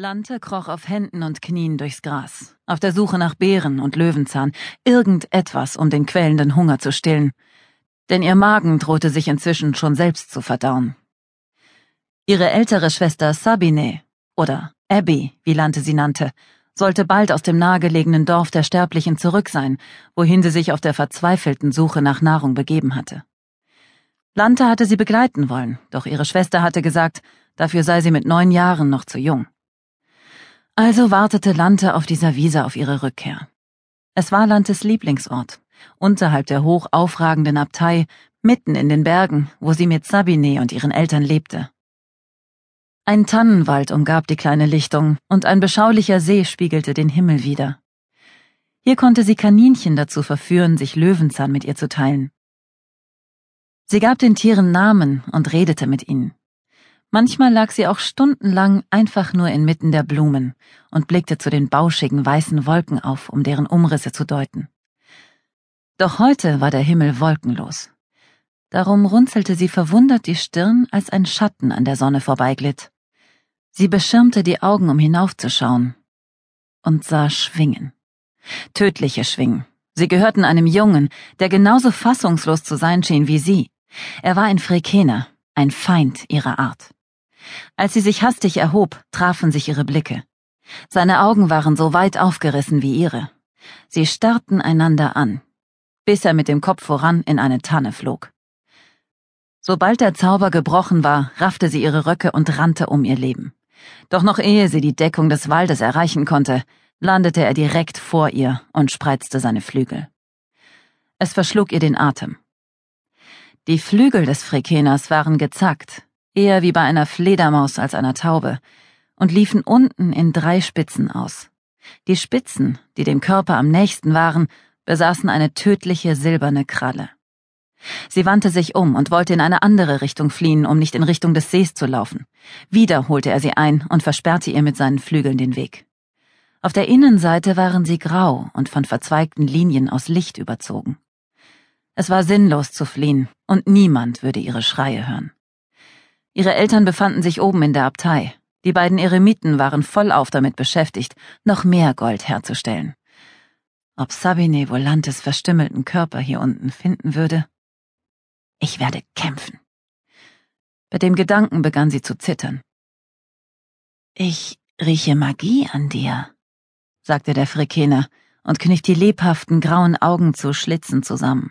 Lante kroch auf Händen und Knien durchs Gras, auf der Suche nach Beeren und Löwenzahn, irgendetwas, um den quälenden Hunger zu stillen. Denn ihr Magen drohte sich inzwischen schon selbst zu verdauen. Ihre ältere Schwester Sabine, oder Abby, wie Lante sie nannte, sollte bald aus dem nahegelegenen Dorf der Sterblichen zurück sein, wohin sie sich auf der verzweifelten Suche nach Nahrung begeben hatte. Lante hatte sie begleiten wollen, doch ihre Schwester hatte gesagt, dafür sei sie mit neun Jahren noch zu jung. Also wartete Lante auf dieser Wiese auf ihre Rückkehr. Es war Lantes Lieblingsort, unterhalb der hoch aufragenden Abtei, mitten in den Bergen, wo sie mit Sabine und ihren Eltern lebte. Ein Tannenwald umgab die kleine Lichtung, und ein beschaulicher See spiegelte den Himmel wider. Hier konnte sie Kaninchen dazu verführen, sich Löwenzahn mit ihr zu teilen. Sie gab den Tieren Namen und redete mit ihnen. Manchmal lag sie auch stundenlang einfach nur inmitten der Blumen und blickte zu den bauschigen weißen Wolken auf, um deren Umrisse zu deuten. Doch heute war der Himmel wolkenlos. Darum runzelte sie verwundert die Stirn, als ein Schatten an der Sonne vorbeiglitt. Sie beschirmte die Augen, um hinaufzuschauen, und sah Schwingen. Tödliche Schwingen. Sie gehörten einem Jungen, der genauso fassungslos zu sein schien wie sie. Er war ein Frekener, ein Feind ihrer Art. Als sie sich hastig erhob, trafen sich ihre Blicke. Seine Augen waren so weit aufgerissen wie ihre. Sie starrten einander an, bis er mit dem Kopf voran in eine Tanne flog. Sobald der Zauber gebrochen war, raffte sie ihre Röcke und rannte um ihr Leben. Doch noch ehe sie die Deckung des Waldes erreichen konnte, landete er direkt vor ihr und spreizte seine Flügel. Es verschlug ihr den Atem. Die Flügel des Frekeners waren gezackt, eher wie bei einer Fledermaus als einer Taube, und liefen unten in drei Spitzen aus. Die Spitzen, die dem Körper am nächsten waren, besaßen eine tödliche silberne Kralle. Sie wandte sich um und wollte in eine andere Richtung fliehen, um nicht in Richtung des Sees zu laufen. Wieder holte er sie ein und versperrte ihr mit seinen Flügeln den Weg. Auf der Innenseite waren sie grau und von verzweigten Linien aus Licht überzogen. Es war sinnlos zu fliehen, und niemand würde ihre Schreie hören. Ihre Eltern befanden sich oben in der Abtei. Die beiden Eremiten waren vollauf damit beschäftigt, noch mehr Gold herzustellen. Ob Sabine Volantes verstümmelten Körper hier unten finden würde? Ich werde kämpfen. Bei dem Gedanken begann sie zu zittern. Ich rieche Magie an dir, sagte der Frikener und kniff die lebhaften grauen Augen zu Schlitzen zusammen.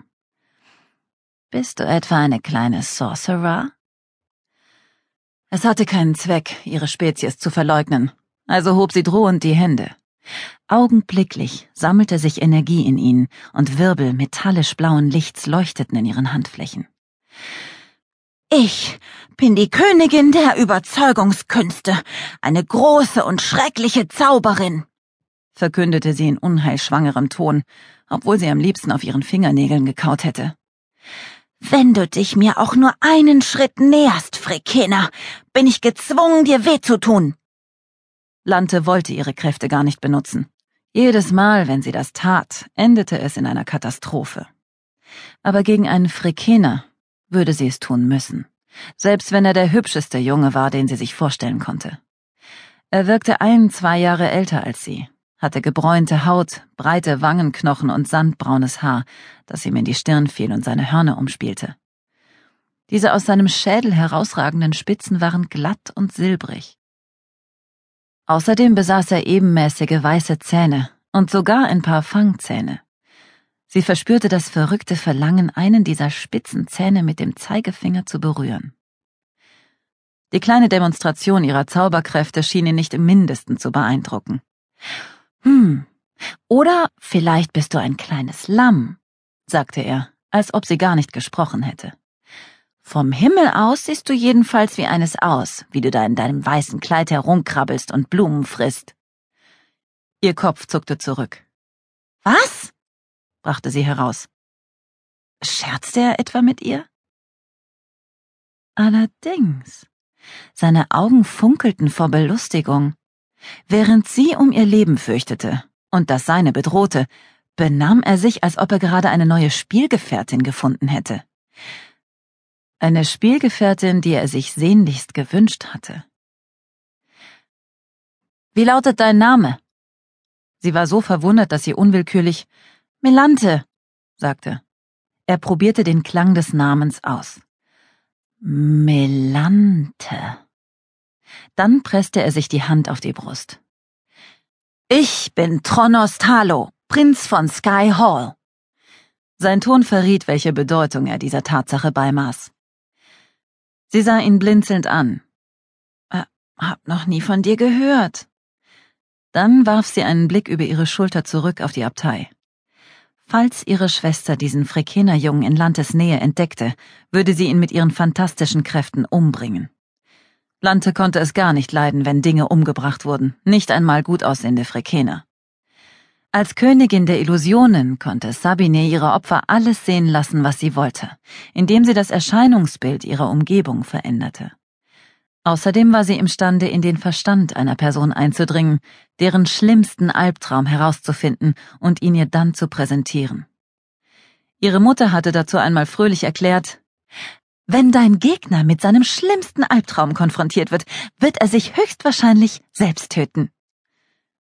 Bist du etwa eine kleine Sorcerer? Es hatte keinen Zweck, ihre Spezies zu verleugnen, also hob sie drohend die Hände. Augenblicklich sammelte sich Energie in ihnen und Wirbel metallisch blauen Lichts leuchteten in ihren Handflächen. Ich bin die Königin der Überzeugungskünste, eine große und schreckliche Zauberin, verkündete sie in unheilschwangerem Ton, obwohl sie am liebsten auf ihren Fingernägeln gekaut hätte. Wenn du dich mir auch nur einen Schritt näherst, Frikena, bin ich gezwungen, dir weh zu tun. Lante wollte ihre Kräfte gar nicht benutzen. Jedes Mal, wenn sie das tat, endete es in einer Katastrophe. Aber gegen einen Frikener würde sie es tun müssen, selbst wenn er der hübscheste Junge war, den sie sich vorstellen konnte. Er wirkte ein, zwei Jahre älter als sie, hatte gebräunte Haut, breite Wangenknochen und sandbraunes Haar, das ihm in die Stirn fiel und seine Hörner umspielte. Diese aus seinem Schädel herausragenden Spitzen waren glatt und silbrig. Außerdem besaß er ebenmäßige weiße Zähne und sogar ein paar Fangzähne. Sie verspürte das verrückte Verlangen, einen dieser spitzen Zähne mit dem Zeigefinger zu berühren. Die kleine Demonstration ihrer Zauberkräfte schien ihn nicht im mindesten zu beeindrucken. Hm, oder vielleicht bist du ein kleines Lamm, sagte er, als ob sie gar nicht gesprochen hätte. Vom Himmel aus siehst du jedenfalls wie eines aus, wie du da in deinem weißen Kleid herumkrabbelst und Blumen frisst. Ihr Kopf zuckte zurück. Was? brachte sie heraus. Scherzte er etwa mit ihr? Allerdings. Seine Augen funkelten vor Belustigung. Während sie um ihr Leben fürchtete und das seine bedrohte, benahm er sich, als ob er gerade eine neue Spielgefährtin gefunden hätte. Eine Spielgefährtin, die er sich sehnlichst gewünscht hatte. Wie lautet dein Name? Sie war so verwundert, dass sie unwillkürlich Melante sagte. Er probierte den Klang des Namens aus. Melante. Dann presste er sich die Hand auf die Brust. Ich bin Tronos Talo, Prinz von Sky Hall. Sein Ton verriet, welche Bedeutung er dieser Tatsache beimaß. Sie sah ihn blinzelnd an. Äh, hab noch nie von dir gehört. Dann warf sie einen Blick über ihre Schulter zurück auf die Abtei. Falls ihre Schwester diesen Frekener-Jungen in Lantes Nähe entdeckte, würde sie ihn mit ihren fantastischen Kräften umbringen. Lante konnte es gar nicht leiden, wenn Dinge umgebracht wurden, nicht einmal gut aussehende Frekener. Als Königin der Illusionen konnte Sabine ihre Opfer alles sehen lassen, was sie wollte, indem sie das Erscheinungsbild ihrer Umgebung veränderte. Außerdem war sie imstande, in den Verstand einer Person einzudringen, deren schlimmsten Albtraum herauszufinden und ihn ihr dann zu präsentieren. Ihre Mutter hatte dazu einmal fröhlich erklärt, wenn dein Gegner mit seinem schlimmsten Albtraum konfrontiert wird, wird er sich höchstwahrscheinlich selbst töten.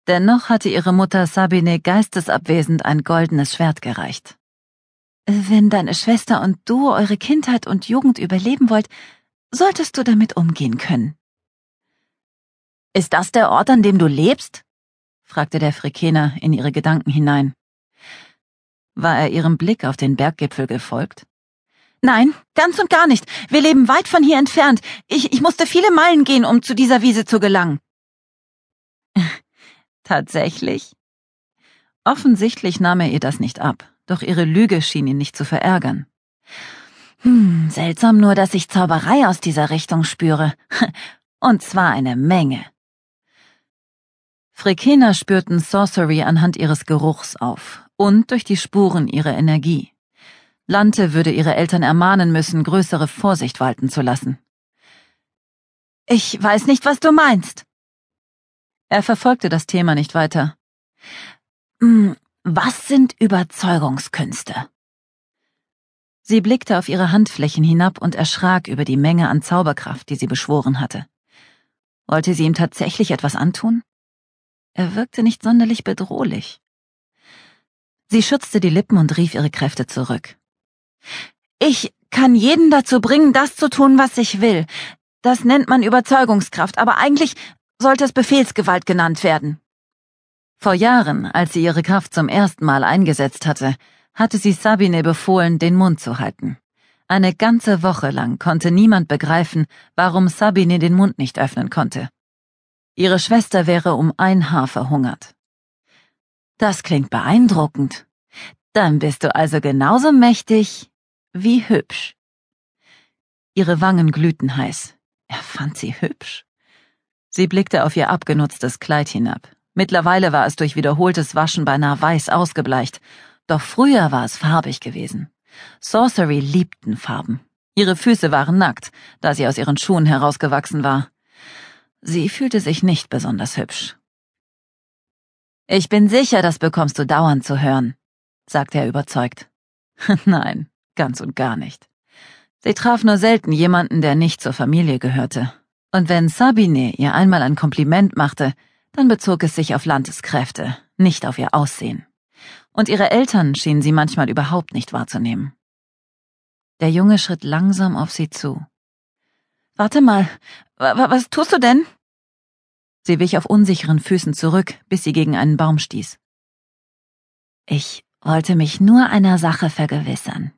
Dennoch hatte ihre Mutter Sabine geistesabwesend ein goldenes Schwert gereicht. Wenn deine Schwester und du eure Kindheit und Jugend überleben wollt, solltest du damit umgehen können. Ist das der Ort, an dem du lebst? fragte der Frikener in ihre Gedanken hinein. War er ihrem Blick auf den Berggipfel gefolgt? Nein, ganz und gar nicht. Wir leben weit von hier entfernt. Ich, ich musste viele Meilen gehen, um zu dieser Wiese zu gelangen. Tatsächlich? Offensichtlich nahm er ihr das nicht ab, doch ihre Lüge schien ihn nicht zu verärgern. Hm, seltsam nur, dass ich Zauberei aus dieser Richtung spüre. Und zwar eine Menge. Frekener spürten Sorcery anhand ihres Geruchs auf und durch die Spuren ihrer Energie. Lante würde ihre Eltern ermahnen müssen, größere Vorsicht walten zu lassen. Ich weiß nicht, was du meinst, er verfolgte das Thema nicht weiter. Hm, was sind Überzeugungskünste? Sie blickte auf ihre Handflächen hinab und erschrak über die Menge an Zauberkraft, die sie beschworen hatte. Wollte sie ihm tatsächlich etwas antun? Er wirkte nicht sonderlich bedrohlich. Sie schützte die Lippen und rief ihre Kräfte zurück. Ich kann jeden dazu bringen, das zu tun, was ich will. Das nennt man Überzeugungskraft, aber eigentlich sollte es Befehlsgewalt genannt werden. Vor Jahren, als sie ihre Kraft zum ersten Mal eingesetzt hatte, hatte sie Sabine befohlen, den Mund zu halten. Eine ganze Woche lang konnte niemand begreifen, warum Sabine den Mund nicht öffnen konnte. Ihre Schwester wäre um ein Haar verhungert. Das klingt beeindruckend. Dann bist du also genauso mächtig wie hübsch. Ihre Wangen glühten heiß. Er fand sie hübsch. Sie blickte auf ihr abgenutztes Kleid hinab. Mittlerweile war es durch wiederholtes Waschen beinahe weiß ausgebleicht, doch früher war es farbig gewesen. Sorcery liebten Farben. Ihre Füße waren nackt, da sie aus ihren Schuhen herausgewachsen war. Sie fühlte sich nicht besonders hübsch. Ich bin sicher, das bekommst du dauernd zu hören, sagte er überzeugt. Nein, ganz und gar nicht. Sie traf nur selten jemanden, der nicht zur Familie gehörte. Und wenn Sabine ihr einmal ein Kompliment machte, dann bezog es sich auf Landeskräfte, nicht auf ihr Aussehen. Und ihre Eltern schienen sie manchmal überhaupt nicht wahrzunehmen. Der Junge schritt langsam auf sie zu. Warte mal, was tust du denn? Sie wich auf unsicheren Füßen zurück, bis sie gegen einen Baum stieß. Ich wollte mich nur einer Sache vergewissern.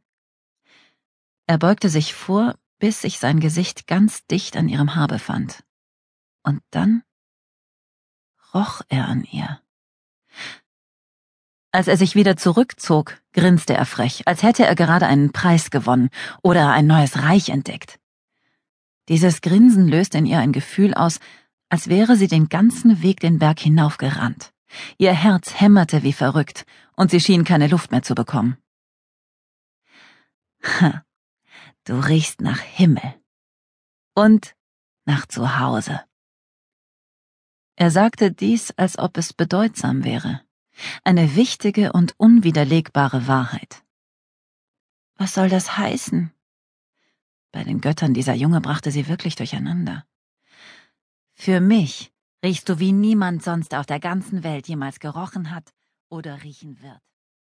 Er beugte sich vor, bis sich sein Gesicht ganz dicht an ihrem Haar befand. Und dann roch er an ihr. Als er sich wieder zurückzog, grinste er frech, als hätte er gerade einen Preis gewonnen oder ein neues Reich entdeckt. Dieses Grinsen löste in ihr ein Gefühl aus, als wäre sie den ganzen Weg den Berg hinaufgerannt. Ihr Herz hämmerte wie verrückt, und sie schien keine Luft mehr zu bekommen. Ha, Du riechst nach Himmel. Und nach Zuhause. Er sagte dies, als ob es bedeutsam wäre. Eine wichtige und unwiderlegbare Wahrheit. Was soll das heißen? Bei den Göttern dieser Junge brachte sie wirklich durcheinander. Für mich riechst du wie niemand sonst auf der ganzen Welt jemals gerochen hat oder riechen wird.